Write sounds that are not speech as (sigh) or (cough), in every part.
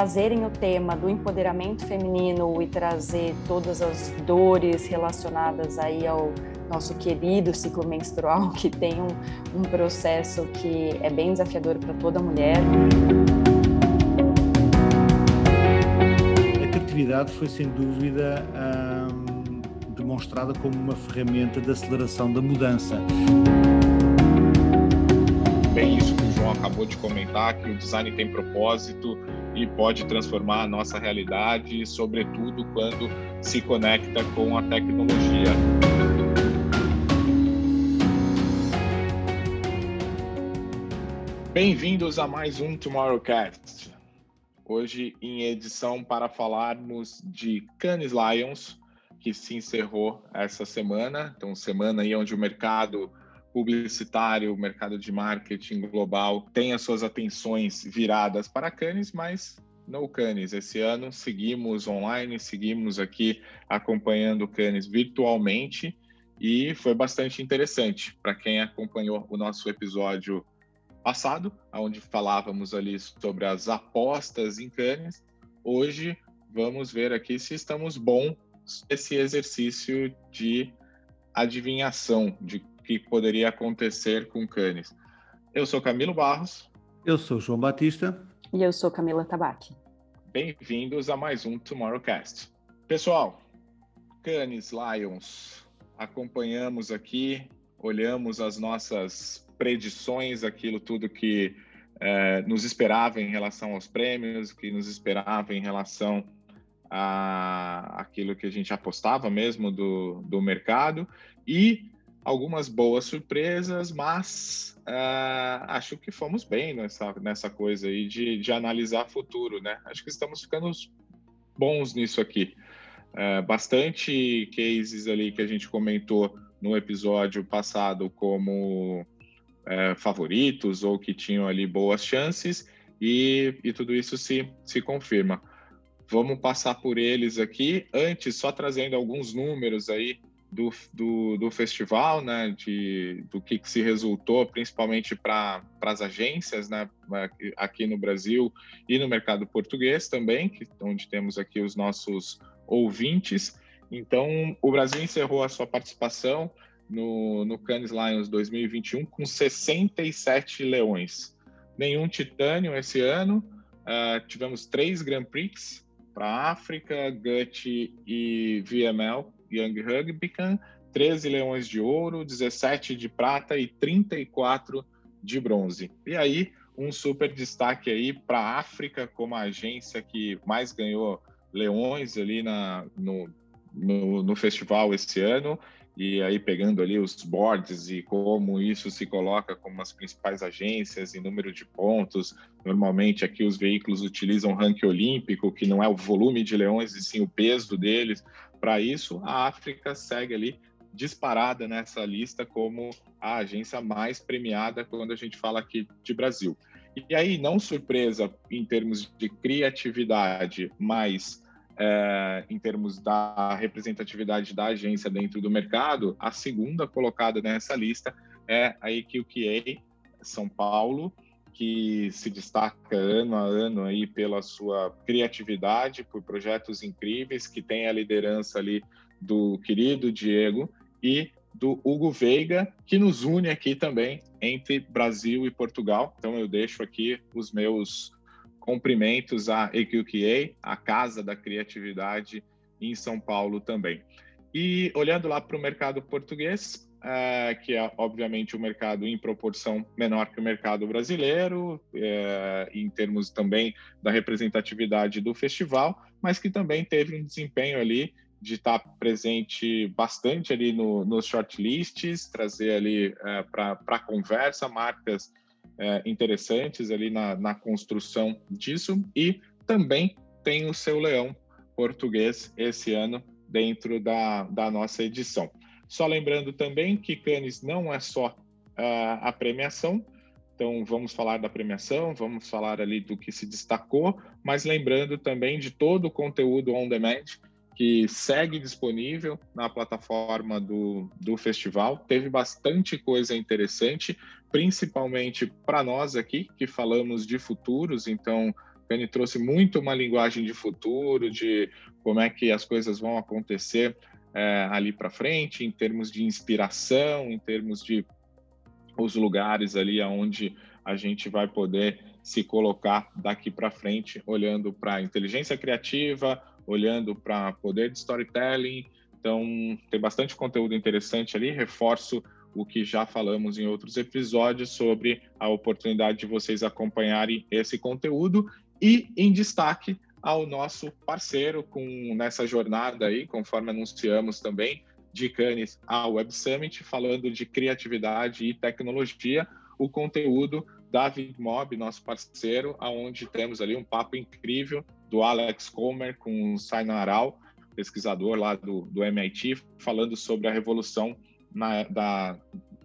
trazerem o tema do empoderamento feminino e trazer todas as dores relacionadas aí ao nosso querido ciclo menstrual, que tem um, um processo que é bem desafiador para toda mulher. A criatividade foi sem dúvida hum, demonstrada como uma ferramenta de aceleração da mudança. Bem isso que o João acabou de comentar, que o design tem propósito e pode transformar a nossa realidade, sobretudo quando se conecta com a tecnologia. Bem-vindos a mais um Tomorrowcast. Hoje em edição para falarmos de Cannes Lions, que se encerrou essa semana. Então, semana aí onde o mercado publicitário, o mercado de marketing global tem as suas atenções viradas para Cannes, mas no Cannes. Esse ano seguimos online, seguimos aqui acompanhando o Cannes virtualmente e foi bastante interessante para quem acompanhou o nosso episódio passado, onde falávamos ali sobre as apostas em Cannes. Hoje vamos ver aqui se estamos bons esse exercício de adivinhação de que poderia acontecer com Cannes. Eu sou Camilo Barros. Eu sou João Batista. E eu sou Camila Tabaque. Bem-vindos a mais um Tomorrowcast. Pessoal, Cannes Lions, acompanhamos aqui, olhamos as nossas predições, aquilo tudo que é, nos esperava em relação aos prêmios, que nos esperava em relação a aquilo que a gente apostava mesmo do, do mercado e algumas boas surpresas, mas uh, acho que fomos bem nessa, nessa coisa aí de, de analisar futuro, né? Acho que estamos ficando bons nisso aqui. Uh, bastante cases ali que a gente comentou no episódio passado como é, favoritos ou que tinham ali boas chances e, e tudo isso se, se confirma. Vamos passar por eles aqui. Antes, só trazendo alguns números aí do, do, do festival, né, de, do que, que se resultou, principalmente para as agências, né, aqui no Brasil e no mercado português também, que, onde temos aqui os nossos ouvintes. Então, o Brasil encerrou a sua participação no, no Cannes Lions 2021 com 67 leões. Nenhum titânio esse ano. Uh, tivemos três Grand Prix para África, GUT e VML, Young Rugbycan, 13 leões de ouro, 17 de prata e 34 de bronze. E aí, um super destaque aí para a África como a agência que mais ganhou leões ali na, no, no, no festival esse ano e aí pegando ali os boards e como isso se coloca como as principais agências e número de pontos. Normalmente aqui os veículos utilizam ranking olímpico, que não é o volume de leões e sim o peso deles. Para isso, a África segue ali disparada nessa lista como a agência mais premiada quando a gente fala aqui de Brasil. E aí, não surpresa em termos de criatividade, mas é, em termos da representatividade da agência dentro do mercado, a segunda colocada nessa lista é a EQQA São Paulo, que se destaca ano a ano aí pela sua criatividade, por projetos incríveis, que tem a liderança ali do querido Diego e do Hugo Veiga, que nos une aqui também entre Brasil e Portugal. Então eu deixo aqui os meus cumprimentos à EQQA, a Casa da Criatividade em São Paulo também. E olhando lá para o mercado português, é, que é obviamente um mercado em proporção menor que o mercado brasileiro, é, em termos também da representatividade do festival, mas que também teve um desempenho ali de estar presente bastante ali no, nos shortlists, trazer ali é, para conversa marcas é, interessantes ali na, na construção disso e também tem o seu leão português esse ano dentro da, da nossa edição. Só lembrando também que Cannes não é só uh, a premiação, então vamos falar da premiação, vamos falar ali do que se destacou, mas lembrando também de todo o conteúdo on demand que segue disponível na plataforma do, do festival. Teve bastante coisa interessante, principalmente para nós aqui, que falamos de futuros, então Cani trouxe muito uma linguagem de futuro, de como é que as coisas vão acontecer é, ali para frente, em termos de inspiração, em termos de os lugares ali aonde a gente vai poder se colocar daqui para frente, olhando para inteligência criativa, olhando para poder de storytelling. Então, tem bastante conteúdo interessante ali. Reforço o que já falamos em outros episódios sobre a oportunidade de vocês acompanharem esse conteúdo e em destaque ao nosso parceiro com nessa jornada aí, conforme anunciamos também, de Cannes ao Web Summit, falando de criatividade e tecnologia, o conteúdo da VidMob, nosso parceiro, aonde temos ali um papo incrível do Alex Comer com o Sainan Aral, pesquisador lá do, do MIT, falando sobre a revolução na, da,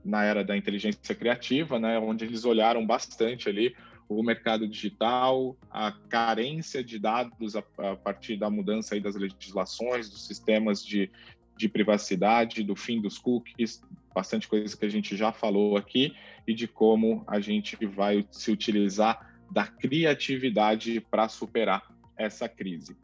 na era da inteligência criativa, né, onde eles olharam bastante ali o mercado digital, a carência de dados a, a partir da mudança das legislações, dos sistemas de, de privacidade, do fim dos cookies, bastante coisa que a gente já falou aqui, e de como a gente vai se utilizar da criatividade para superar essa crise.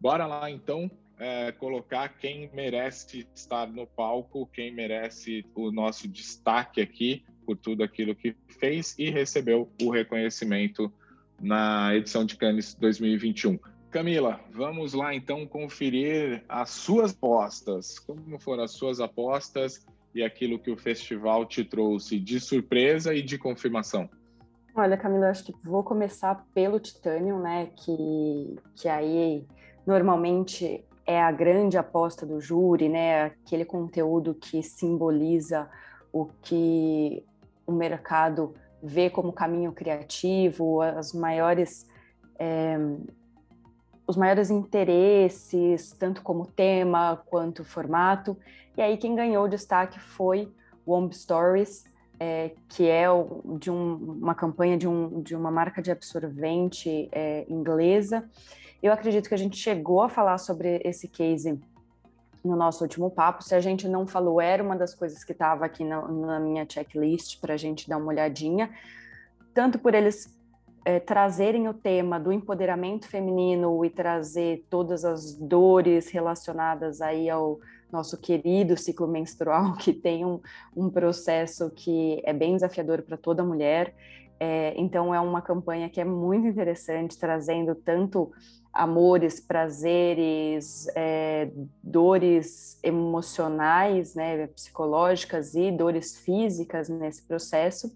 Bora lá então é, colocar quem merece estar no palco, quem merece o nosso destaque aqui por tudo aquilo que fez e recebeu o reconhecimento na edição de Cannes 2021. Camila, vamos lá então conferir as suas apostas. Como foram as suas apostas e aquilo que o festival te trouxe de surpresa e de confirmação? Olha, Camila, acho que vou começar pelo Titanium, né? Que, que aí normalmente é a grande aposta do júri, né? Aquele conteúdo que simboliza o que o mercado vê como caminho criativo, as maiores é, os maiores interesses, tanto como tema quanto formato. E aí quem ganhou o destaque foi o Womb Stories, é, que é de um, uma campanha de, um, de, uma marca de absorvente é, inglesa. Eu acredito que a gente chegou a falar sobre esse case no nosso último papo. Se a gente não falou, era uma das coisas que estava aqui na, na minha checklist para a gente dar uma olhadinha, tanto por eles é, trazerem o tema do empoderamento feminino e trazer todas as dores relacionadas aí ao nosso querido ciclo menstrual, (laughs) que tem um, um processo que é bem desafiador para toda mulher. É, então, é uma campanha que é muito interessante, trazendo tanto amores, prazeres, é, dores emocionais, né, psicológicas e dores físicas nesse processo,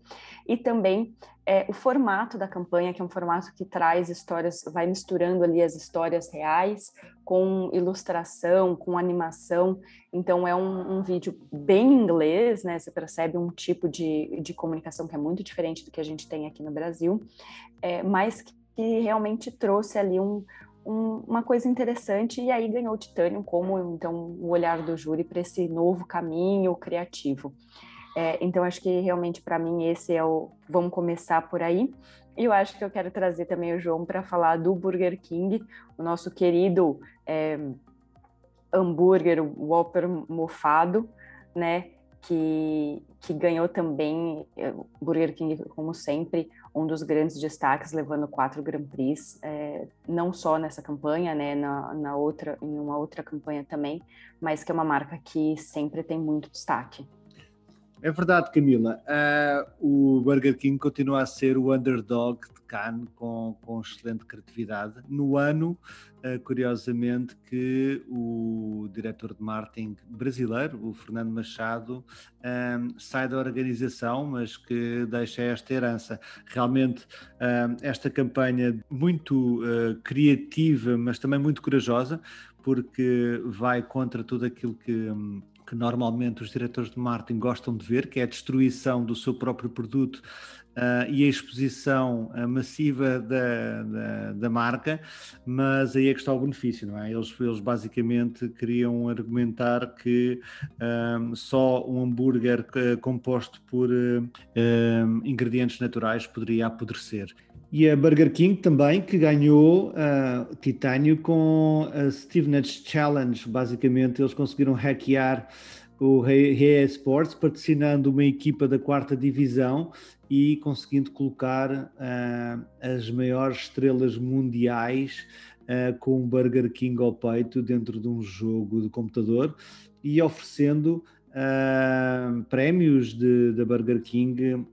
e também é, o formato da campanha, que é um formato que traz histórias, vai misturando ali as histórias reais com ilustração, com animação. Então, é um, um vídeo bem inglês, né? Você percebe um tipo de, de comunicação que é muito diferente do que a gente tem aqui no Brasil, é, mas que realmente trouxe ali um, um, uma coisa interessante e aí ganhou o Titanium como então o olhar do júri para esse novo caminho criativo. É, então, acho que realmente para mim esse é o. Vamos começar por aí. E eu acho que eu quero trazer também o João para falar do Burger King, o nosso querido é, hambúrguer Whopper mofado, né? Que, que ganhou também, é, Burger King, como sempre, um dos grandes destaques, levando quatro Grand Prix, é, não só nessa campanha, né, na, na outra, em uma outra campanha também, mas que é uma marca que sempre tem muito destaque. É verdade, Camila. Uh, o Burger King continua a ser o underdog de Cannes com, com excelente criatividade. No ano, uh, curiosamente, que o diretor de marketing brasileiro, o Fernando Machado, um, sai da organização, mas que deixa esta herança. Realmente, esta campanha muito uh, criativa, mas também muito corajosa, porque vai contra tudo aquilo que. Um, que normalmente os diretores de marketing gostam de ver, que é a destruição do seu próprio produto uh, e a exposição uh, massiva da, da, da, marca, mas aí é que está o benefício, não é? Eles, eles basicamente queriam argumentar que um, ah, só um hambúrguer composto por ingredientes naturais poderia apodrecer. E a Burger King também, que ganhou uh, titânio com a Stevenage Challenge. Basicamente, eles conseguiram hackear o Rei Sports, patrocinando uma equipa da quarta divisão e conseguindo colocar as maiores estrelas mundiais com um Burger King ao peito dentro de um jogo de computador e oferecendo uh, prémios da Burger King uh,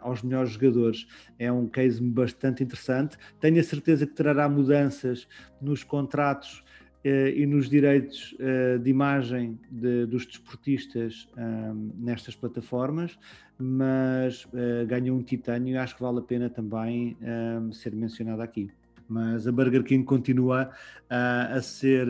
aos melhores jogadores. É um case bastante interessante. Tenho a certeza que trará mudanças nos contratos uh, e nos direitos de imagem de, dos desportistas nestas plataformas, mas ganhou um titânio e acho que vale a pena também ser mencionado aqui mas a Burger King continua a ser,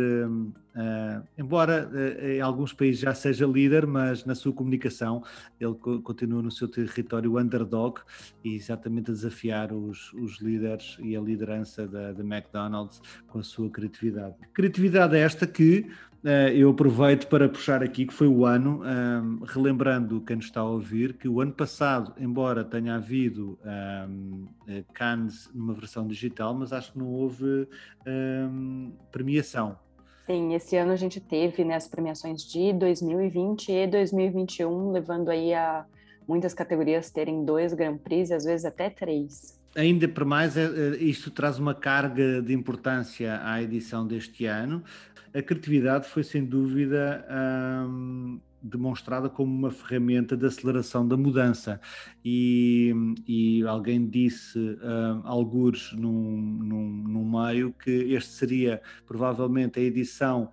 uh, embora uh, em alguns países já seja líder, mas na sua comunicação ele co continua no seu território underdog e exatamente a desafiar os, os líderes e a liderança da, da McDonald's com a sua criatividade. Criatividade esta que Uh, eu aproveito para puxar aqui que foi o ano, um, relembrando quem nos está a ouvir, que o ano passado, embora tenha havido um, eh, Cannes numa versão digital, mas acho que não houve um, premiação. Sim, esse ano a gente teve né, as premiações de 2020 e 2021, levando aí a muitas categorias terem dois Grand Prix às vezes até três. Ainda por mais, isto traz uma carga de importância à edição deste ano, a criatividade foi sem dúvida hum, demonstrada como uma ferramenta de aceleração da mudança. E, e alguém disse hum, algures num, num, num meio que este seria provavelmente a edição uh,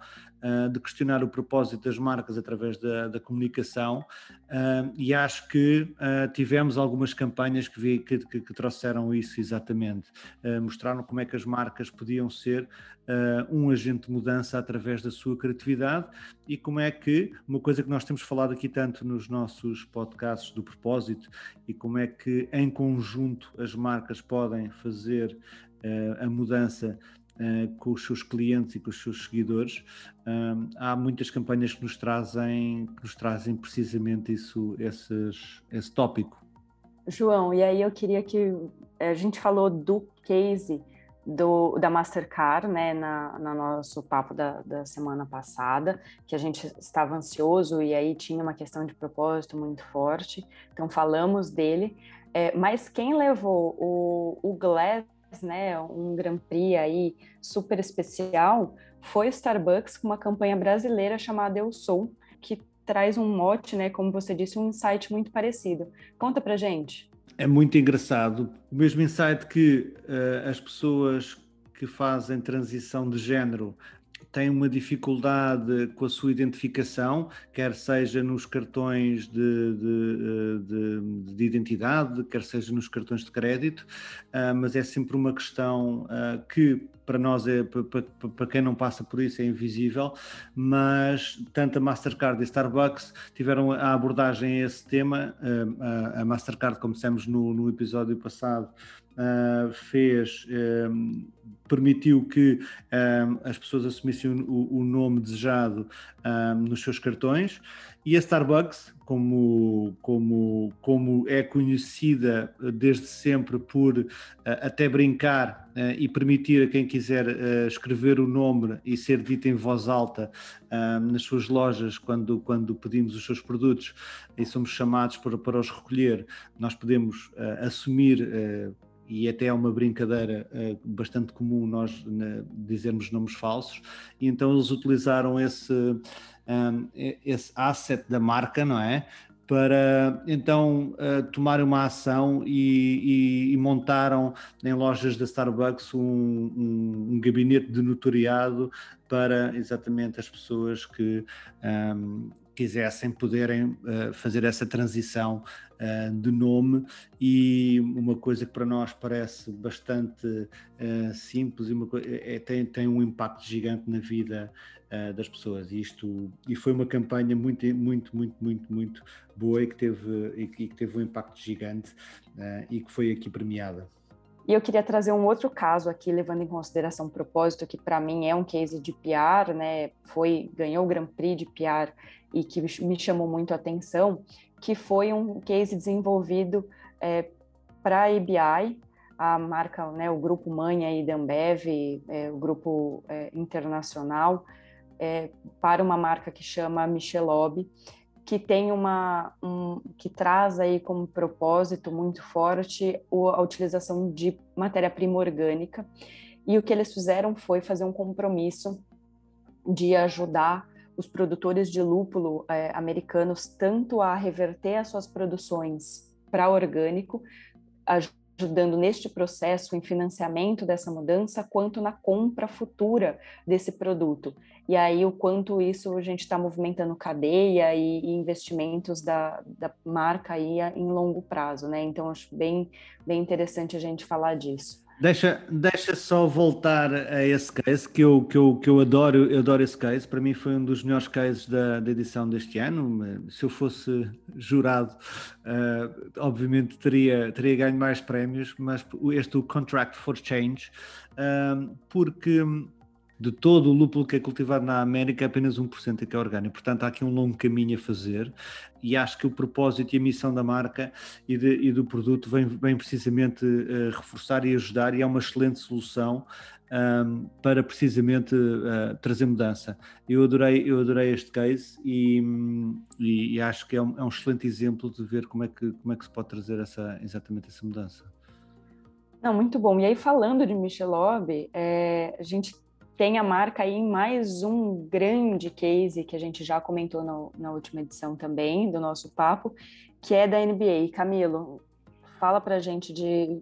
de questionar o propósito das marcas através da, da comunicação. Uh, e acho que uh, tivemos algumas campanhas que, vi, que, que, que trouxeram isso exatamente, mostraram como é que as marcas podiam ser um agente de mudança através da sua criatividade e como é que, uma coisa que nós temos falado aqui tanto nos nossos podcasts do propósito e como é que em conjunto as marcas podem fazer a mudança uh, com os seus clientes e com os seus seguidores, há muitas campanhas que nos trazem, que nos trazem precisamente isso, esses, esse tópico. João, e aí eu queria que a gente falou do case do, da Mastercard, né, na, no nosso papo da, da semana passada, que a gente estava ansioso e aí tinha uma questão de propósito muito forte, então falamos dele, é, mas quem levou o, o Glass né, um Grand Prix aí super especial, foi Starbucks com uma campanha brasileira chamada Eu Sou, que traz um mote, né, como você disse, um insight muito parecido. Conta pra gente. É muito engraçado. O mesmo insight que uh, as pessoas que fazem transição de género tem uma dificuldade com a sua identificação, quer seja nos cartões de, de, eh, de, de identidade, quer seja nos cartões de crédito, uh, mas é sempre uma questão uh, que para nós, é, para, para quem não passa por isso, é invisível, mas tanto a Mastercard e a Starbucks tiveram a abordagem a esse tema. Uh, a, a Mastercard, como dissemos no, no episódio passado, uh, fez, um, permitiu que um, as pessoas assumissem o, o nome desejado um, nos seus cartões. E a Starbucks, como, como, como é conhecida desde sempre por uh, até brincar uh, e permitir a quem quiser uh, escrever o nome e ser dito em voz alta nas suas lojas quando, quando pedimos os seus produtos e somos chamados para, para os recolher, nós podemos assumir e até é uma brincadeira uh, bastante comum nós né, dizermos nomes falsos, e então eles utilizaram esse, um, esse asset da marca, não é? Para então uh, tomarem uma ação e, e, e, montaram em lojas da Starbucks um, um, um, gabinete de notoriado para exatamente as pessoas que um, quisessem poderem uh, fazer essa transição uh, de nome. E uma coisa que para nós parece bastante uh, simples e uma, é, tem, tem um impacto gigante na vida das pessoas. E isto e foi uma campanha muito muito muito muito muito boa e que teve e que, teve um impacto gigante e que foi aqui premiada e eu queria trazer um outro caso aqui, levando em consideração o propósito, que para mim é um case de PR, né? Foi, ganhou o Grand Prix de PR e que me chamou muito a atenção, que foi um case desenvolvido é, para a ABI, a marca, né, o grupo mãe aí da Ambev, é, o grupo é, internacional, é, para uma marca que chama Michelob, que tem uma um, que traz aí como propósito muito forte a utilização de matéria-prima orgânica. E o que eles fizeram foi fazer um compromisso de ajudar os produtores de lúpulo é, americanos tanto a reverter as suas produções para orgânico, ajudando neste processo em financiamento dessa mudança, quanto na compra futura desse produto. E aí o quanto isso a gente está movimentando cadeia e, investimentos da, da, marca aí em longo prazo, né? Então acho bem, bem interessante a gente falar disso. Deixa, deixa só voltar a esse case que eu, que eu, que eu adoro, eu adoro esse case. Para mim foi um dos melhores cases da, da edição deste ano. Se eu fosse jurado, uh, obviamente teria, teria ganho mais prémios, mas este o Contract for Change, uh, porque de todo o lúpulo que é cultivado na América, apenas 1% é que é orgânico. Portanto, há aqui um longo caminho a fazer e acho que o propósito e a missão da marca e, de, e do produto vem, vem precisamente uh, reforçar e ajudar e é uma excelente solução um, para precisamente uh, trazer mudança. Eu adorei, eu adorei este case e, e, e acho que é um, é um, excelente exemplo de ver como é que, como é que se pode trazer essa, exatamente essa mudança. Não, muito bom. E aí, falando de Michelob, é, a gente tem a marca aí em mais um grande case que a gente já comentou no, na última edição também do nosso papo, que é da NBA. Camilo, fala para a gente de,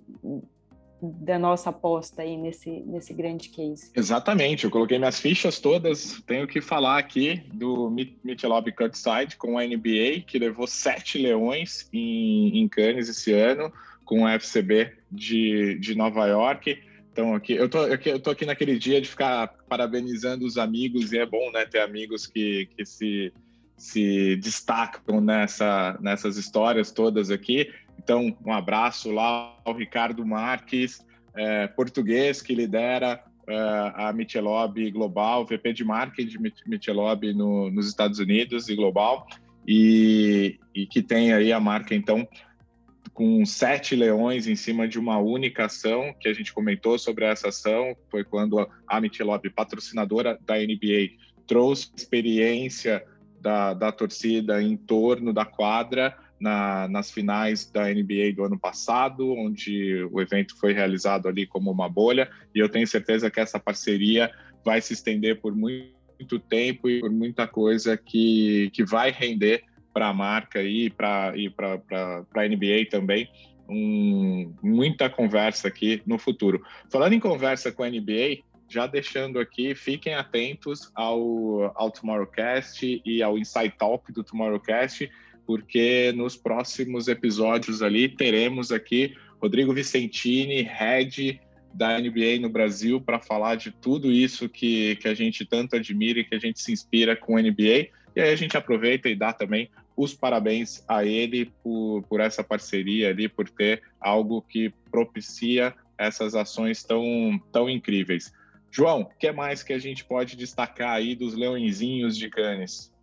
da nossa aposta aí nesse, nesse grande case. Exatamente, eu coloquei minhas fichas todas, tenho que falar aqui do Michelob Cutside com a NBA, que levou sete leões em, em Cannes esse ano, com o FCB de, de Nova York, então, aqui, eu tô, eu tô aqui naquele dia de ficar parabenizando os amigos, e é bom, né, ter amigos que, que se, se destacam nessa, nessas histórias todas aqui. Então, um abraço lá ao Ricardo Marques, é, português, que lidera é, a Michelob Global, VP de Marketing Michelob no, nos Estados Unidos e Global, e, e que tem aí a marca, então, com sete leões em cima de uma única ação, que a gente comentou sobre essa ação, foi quando a Michelob, patrocinadora da NBA, trouxe experiência da, da torcida em torno da quadra na, nas finais da NBA do ano passado, onde o evento foi realizado ali como uma bolha, e eu tenho certeza que essa parceria vai se estender por muito tempo e por muita coisa que, que vai render para a marca e para a NBA também. Um, muita conversa aqui no futuro. Falando em conversa com a NBA, já deixando aqui, fiquem atentos ao, ao Tomorrowcast e ao Inside Talk do Tomorrowcast, porque nos próximos episódios ali teremos aqui Rodrigo Vicentini, head da NBA no Brasil, para falar de tudo isso que, que a gente tanto admira e que a gente se inspira com a NBA. E aí a gente aproveita e dá também os parabéns a ele por, por essa parceria ali, por ter algo que propicia essas ações tão, tão incríveis. João, o que mais que a gente pode destacar aí dos leõezinhos de Cannes?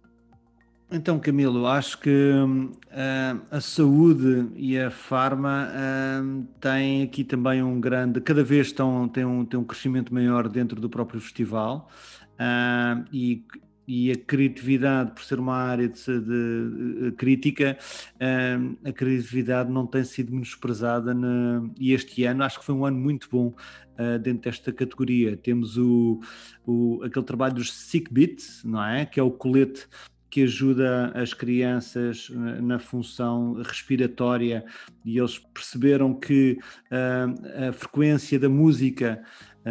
Então, Camilo, acho que uh, a saúde e a farma uh, têm aqui também um grande, cada vez estão, têm, um, têm um crescimento maior dentro do próprio festival uh, e e a criatividade, por ser uma área de, de, de eh, crítica, a criatividade não tem sido menosprezada na, e este ano acho que foi um ano muito bom uh, dentro desta categoria. Temos o, o, aquele trabalho dos Sick Bits, não é? Que é o colete que ajuda as crianças eh, na função respiratória e eles perceberam que uh, a frequência da música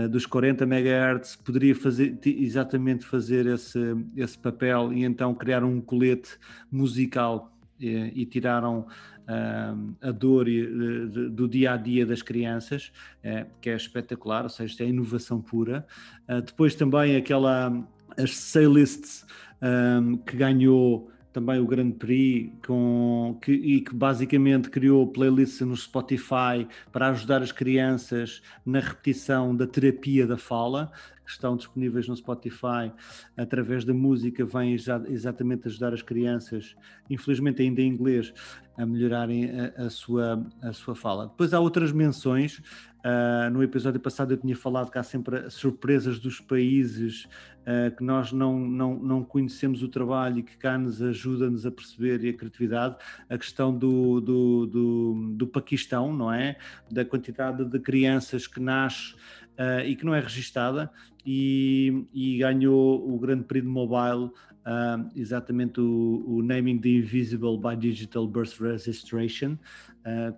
dos 40 MHz poderia fazer exatamente fazer esse, esse papel e então criaram um colete musical e, e tiraram uh, a dor de, do dia a dia das crianças, que é espetacular, ou seja, é inovação pura. depois também aquela as playlists um, que ganhou também o Grande Prix com, que, e que basicamente criou playlists no Spotify para ajudar as crianças na repetição da terapia da fala, que estão disponíveis no Spotify através da música, vem exa exatamente ajudar as crianças, infelizmente ainda em inglês, a melhorarem a, a, sua, a sua fala. Depois há outras menções Uh, no episódio passado eu tinha falado que há sempre surpresas dos países uh, que nós não, não, não conhecemos o trabalho e que cá nos ajuda-nos a perceber e a criatividade. A questão do, do, do, do Paquistão, não é? Da quantidade de crianças que nasce uh, e que não é registada e, e ganhou o Grande de Mobile uh, exatamente o, o, Naming the Invisible by Digital Birth Registration,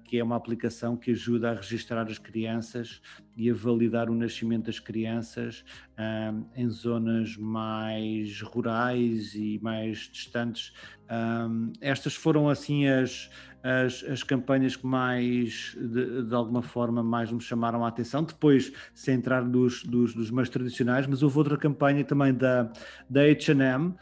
que é uma aplicação que ajuda a registrar as crianças e a validar o nascimento das crianças uh, em zonas mais rurais e mais distantes. estas foram assim as, as, as, campanhas que mais, de, de, alguma forma, mais me chamaram a atenção. Depois, sem entrar dos, dos, dos mais tradicionais, mas houve outra campanha também da, da H&M,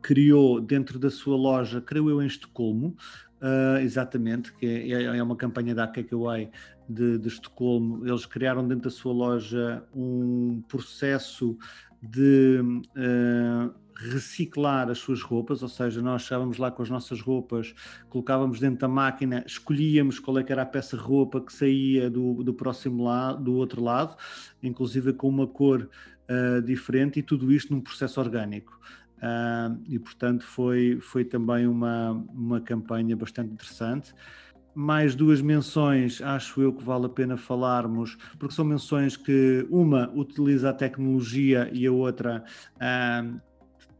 criou dentro da sua loja, creio eu, em Estocolmo, uh, exatamente, que é, é, uma campanha da Kakaway de, de Estocolmo. Eles criaram dentro da sua loja um processo de uh, reciclar as suas roupas, ou seja, nós chegávamos lá com as nossas roupas, colocávamos dentro da máquina, escolhíamos qual é era a peça de roupa que saía do, do próximo lado, do outro lado, inclusive com uma cor uh, diferente, e tudo isto num processo orgânico. Uh, e portanto foi, foi também uma, uma campanha bastante interessante. Mais duas menções, acho eu que vale a pena falarmos, porque são menções que uma utiliza a tecnologia e a outra uh,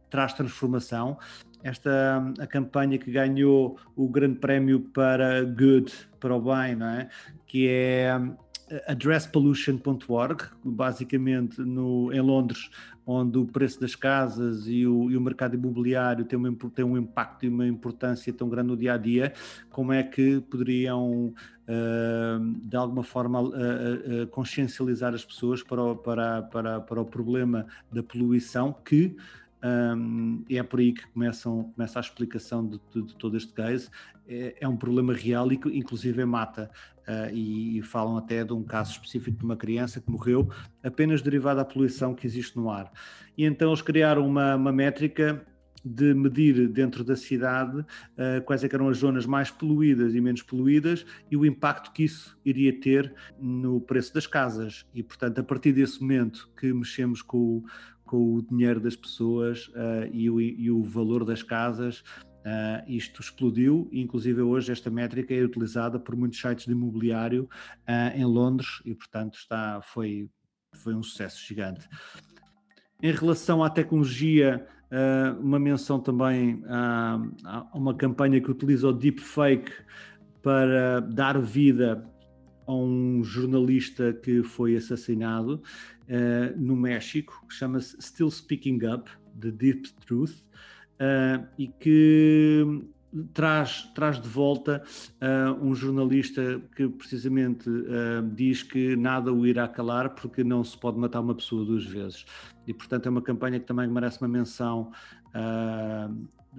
traz transformação. Esta a campanha que ganhou o grande prémio para Good, para o bem, não é? que é addresspollution.org, basicamente no, em Londres, onde o preço das casas e o, e o mercado imobiliário tem, uma, tem um impacto e uma importância tão grande no dia a dia, como é que poderiam, uh, de alguma forma, uh, uh, consciencializar as pessoas para o, para, para, para o problema da poluição que um, é por aí que começam, começa a explicação de, de, de todo este case. É, é, um problema real e que, inclusive, mata. Uh, e, e, falam até de um caso específico de uma criança que morreu apenas derivada da poluição que existe no ar. E então eles criaram uma, uma métrica de medir dentro da cidade uh, quais é eram as zonas mais poluídas e menos poluídas e o impacto que isso iria ter no preço das casas. E, portanto, a partir desse momento que mexemos com, com o dinheiro das pessoas uh, e, o, e, o, valor das casas. Uh, isto explodiu, inclusive hoje esta métrica é utilizada por muitos sites de imobiliário uh, em Londres e, portanto, está, foi, foi um sucesso gigante. Em relação à tecnologia, uma menção também a uma campanha que utiliza o deepfake para dar vida a um jornalista que foi assassinado uh, no México, que chama-se Still Speaking Up, The Deep Truth, uh, e que traz, traz de volta uh, um jornalista que precisamente diz que nada o irá calar porque não se pode matar uma pessoa duas vezes. E, portanto, é uma campanha que também merece uma menção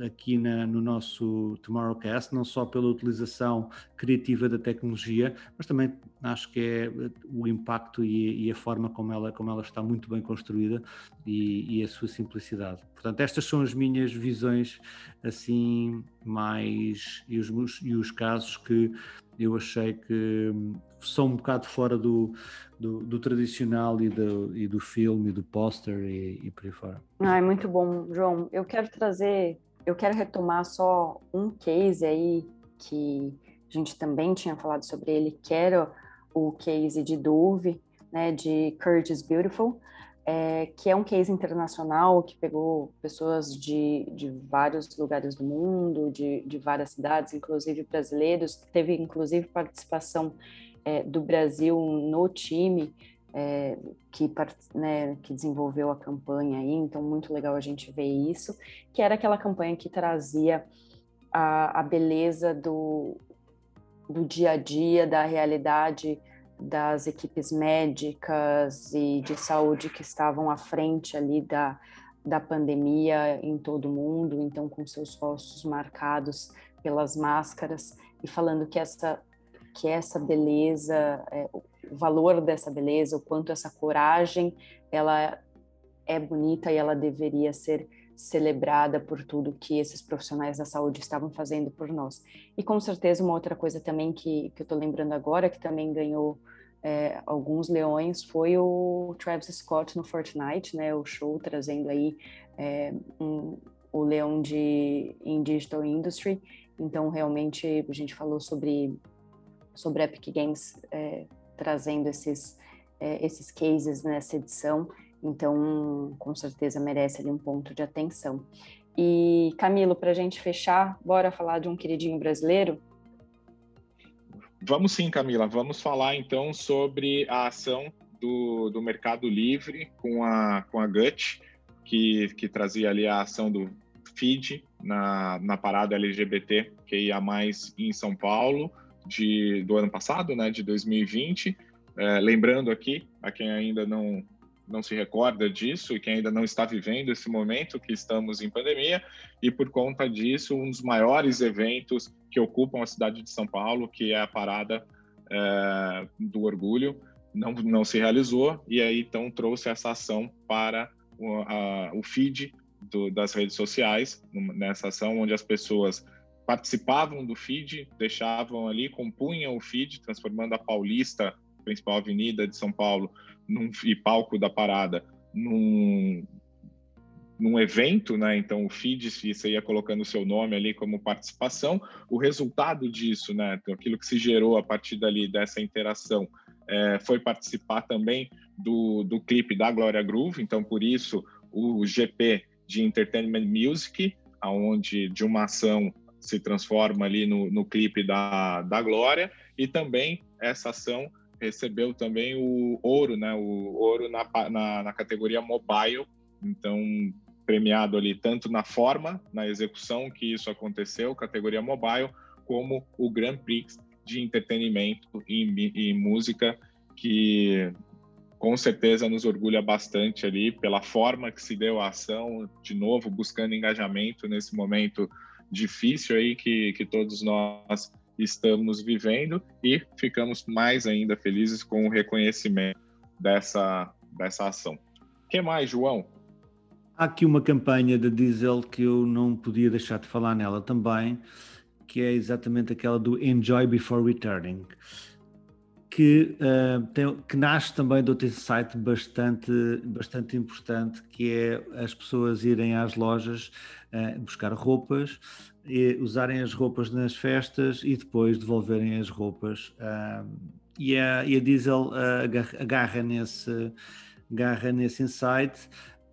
aqui na, no nosso Tomorrowcast, não só pela utilização criativa da tecnologia, mas também acho que é o impacto e, e a forma como ela, como ela está muito bem construída e, e, a sua simplicidade. Portanto, estas são as minhas visões assim mais e os, e os casos que eu achei que são um bocado fora do, do, do tradicional e do, e do filme, do póster e, e por aí fora. Ah, é muito bom, João. Eu quero trazer eu quero retomar só um case aí que a gente também tinha falado sobre ele, que era o case de Dove, né, de Curtis Beautiful, é, que é um case internacional que pegou pessoas de, de vários lugares do mundo, de, de várias cidades, inclusive brasileiros, teve inclusive participação é, do Brasil no time, é, que, né, que desenvolveu a campanha aí, então muito legal a gente ver isso, que era aquela campanha que trazia a, a beleza do, do dia a dia, da realidade das equipes médicas e de saúde que estavam à frente ali da, da pandemia em todo o mundo, então com seus rostos marcados pelas máscaras e falando que essa que essa beleza, é, o valor dessa beleza, o quanto essa coragem ela é bonita e ela deveria ser celebrada por tudo que esses profissionais da saúde estavam fazendo por nós. E com certeza uma outra coisa também que, que eu estou lembrando agora, que também ganhou é, alguns leões foi o Travis Scott no Fortnite, né? O show trazendo aí é, um, o leão de em digital industry. Então realmente a gente falou sobre sobre Epic Games é, trazendo esses é, esses cases nessa edição. Então com certeza merece ali um ponto de atenção. E Camilo, para a gente fechar, bora falar de um queridinho brasileiro? Vamos sim, Camila. Vamos falar então sobre a ação do, do Mercado Livre com a, com a GUT, que, que trazia ali a ação do FID na, na parada LGBT que ia mais em São Paulo de, do ano passado, né, de 2020. É, lembrando aqui, a quem ainda não, não se recorda disso e quem ainda não está vivendo esse momento que estamos em pandemia, e por conta disso, um dos maiores eventos que ocupam a cidade de São Paulo, que é a Parada é, do Orgulho, não, não se realizou, e aí então trouxe essa ação para o, a, o feed do, das redes sociais, nessa ação onde as pessoas participavam do feed, deixavam ali, compunham o feed, transformando a Paulista, principal avenida de São Paulo, num, e palco da parada, num, num evento, né? Então o feed você ia colocando o seu nome ali como participação. O resultado disso, né? Então, aquilo que se gerou a partir dali dessa interação é, foi participar também do, do clipe da Glória Groove. Então por isso o GP de Entertainment Music, aonde de uma ação se transforma ali no, no clipe da, da Glória e também essa ação recebeu também o ouro, né? O ouro na, na, na categoria mobile. Então, premiado ali tanto na forma, na execução que isso aconteceu, categoria mobile, como o Grand Prix de entretenimento e, e música, que com certeza nos orgulha bastante ali pela forma que se deu a ação, de novo buscando engajamento nesse momento difícil aí que, que todos nós estamos vivendo e ficamos mais ainda felizes com o reconhecimento dessa, dessa ação. O que mais, João? Há aqui uma campanha da Diesel que eu não podia deixar de falar nela também, que é exatamente aquela do Enjoy Before Returning, que, uh, tem, que nasce também de outro insight bastante, bastante importante, que é as pessoas irem às lojas uh, buscar roupas, usarem as roupas nas festas e depois devolverem as roupas. Uh, e, a, e a Diesel agarra, agarra, nesse, agarra nesse insight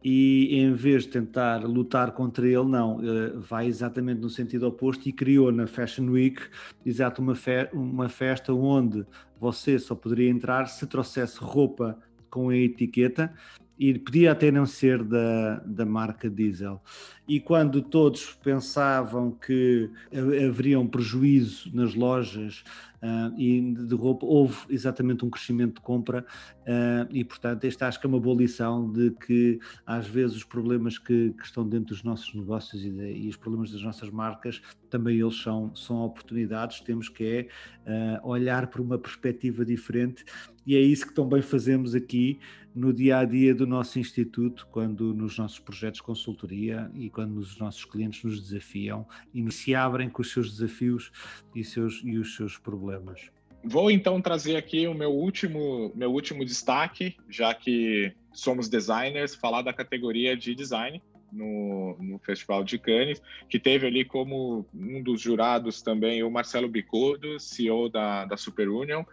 e em vez de tentar lutar contra ele, não, vai exatamente no sentido oposto e criou na Fashion Week exato uma, fe uma festa onde você só poderia entrar se trouxesse roupa com a etiqueta e podia até não ser da, da marca diesel. E quando todos pensavam que haveria um prejuízo nas lojas uh, e de roupa, houve exatamente um crescimento de compra uh, e, portanto, esta acho que é uma boa lição de que às vezes os problemas que, que estão dentro dos nossos negócios e, de, e, os problemas das nossas marcas também eles são, são oportunidades, temos que é uh, olhar por uma perspectiva diferente e é isso que também fazemos aqui no dia a dia do nosso instituto, quando nos nossos projetos de consultoria e quando os nossos clientes nos desafiam e se abrem com os seus desafios e, seus, e os seus problemas. Vou então trazer aqui o meu último, meu último destaque, já que somos designers, falar da categoria de design no, no Festival de Cannes, que teve ali como um dos jurados também o Marcelo Bicodo, CEO da, da Super Union,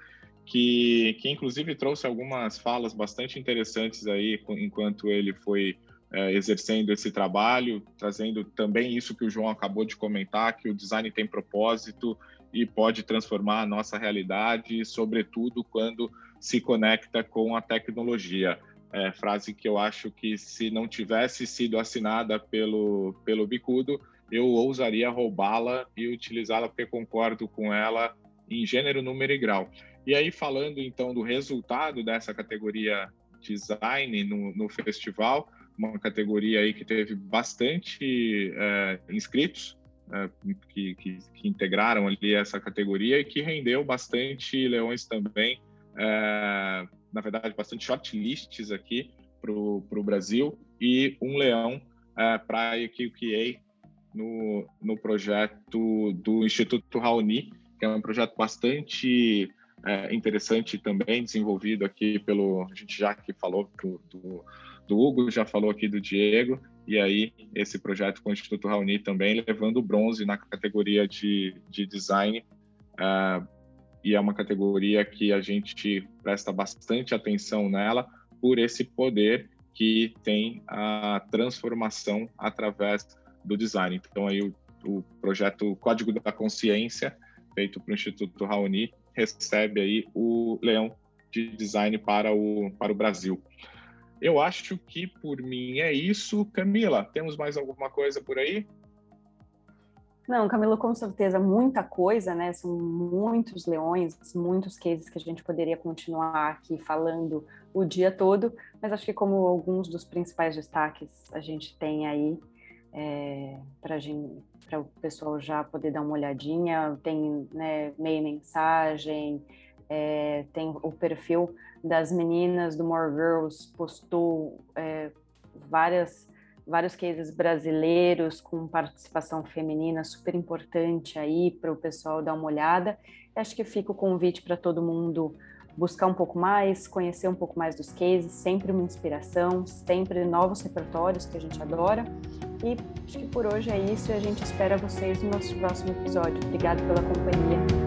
que, que inclusive trouxe algumas falas bastante interessantes aí enquanto ele foi é, exercendo esse trabalho, trazendo também isso que o João acabou de comentar, que o design tem propósito e pode transformar a nossa realidade, sobretudo quando se conecta com a tecnologia. É, frase que eu acho que se não tivesse sido assinada pelo, pelo Bicudo, eu ousaria roubá-la e utilizá-la porque concordo com ela em gênero, número e grau. E aí, falando então do resultado dessa categoria design no, no festival, uma categoria aí que teve bastante é, inscritos é, que, que, que, integraram ali essa categoria e que rendeu bastante leões também, é, na verdade, bastante shortlists aqui para o Brasil e um leão é, para a EQQA no, no projeto do Instituto Raoni, que é um projeto bastante é, interessante também, desenvolvido aqui pelo. A gente já que falou do, do, do, Hugo, já falou aqui do Diego, e aí esse projeto com o Instituto Raoni também, levando o bronze na categoria de, de design. Uh, e é uma categoria que a gente presta bastante atenção nela por esse poder que tem a transformação através do design. Então, aí o, o projeto Código da Consciência, feito para o Instituto Raoni, recebe aí o Leão de Design para o, para o Brasil. Eu acho que por mim é isso. Camila, temos mais alguma coisa por aí? Não, Camilo, com certeza, muita coisa, né? São muitos leões, muitos cases que a gente poderia continuar aqui falando o dia todo, mas acho que como alguns dos principais destaques a gente tem aí é, para o pessoal já poder dar uma olhadinha, tem né, meia mensagem, é, tem o perfil das meninas do More Girls, postou é, várias vários cases brasileiros com participação feminina super importante aí para o pessoal dar uma olhada. Acho que fica o convite para todo mundo buscar um pouco mais, conhecer um pouco mais dos cases, sempre uma inspiração, sempre novos repertórios que a gente adora. E acho que por hoje é isso e a gente espera vocês no nosso próximo episódio. Obrigada pela companhia.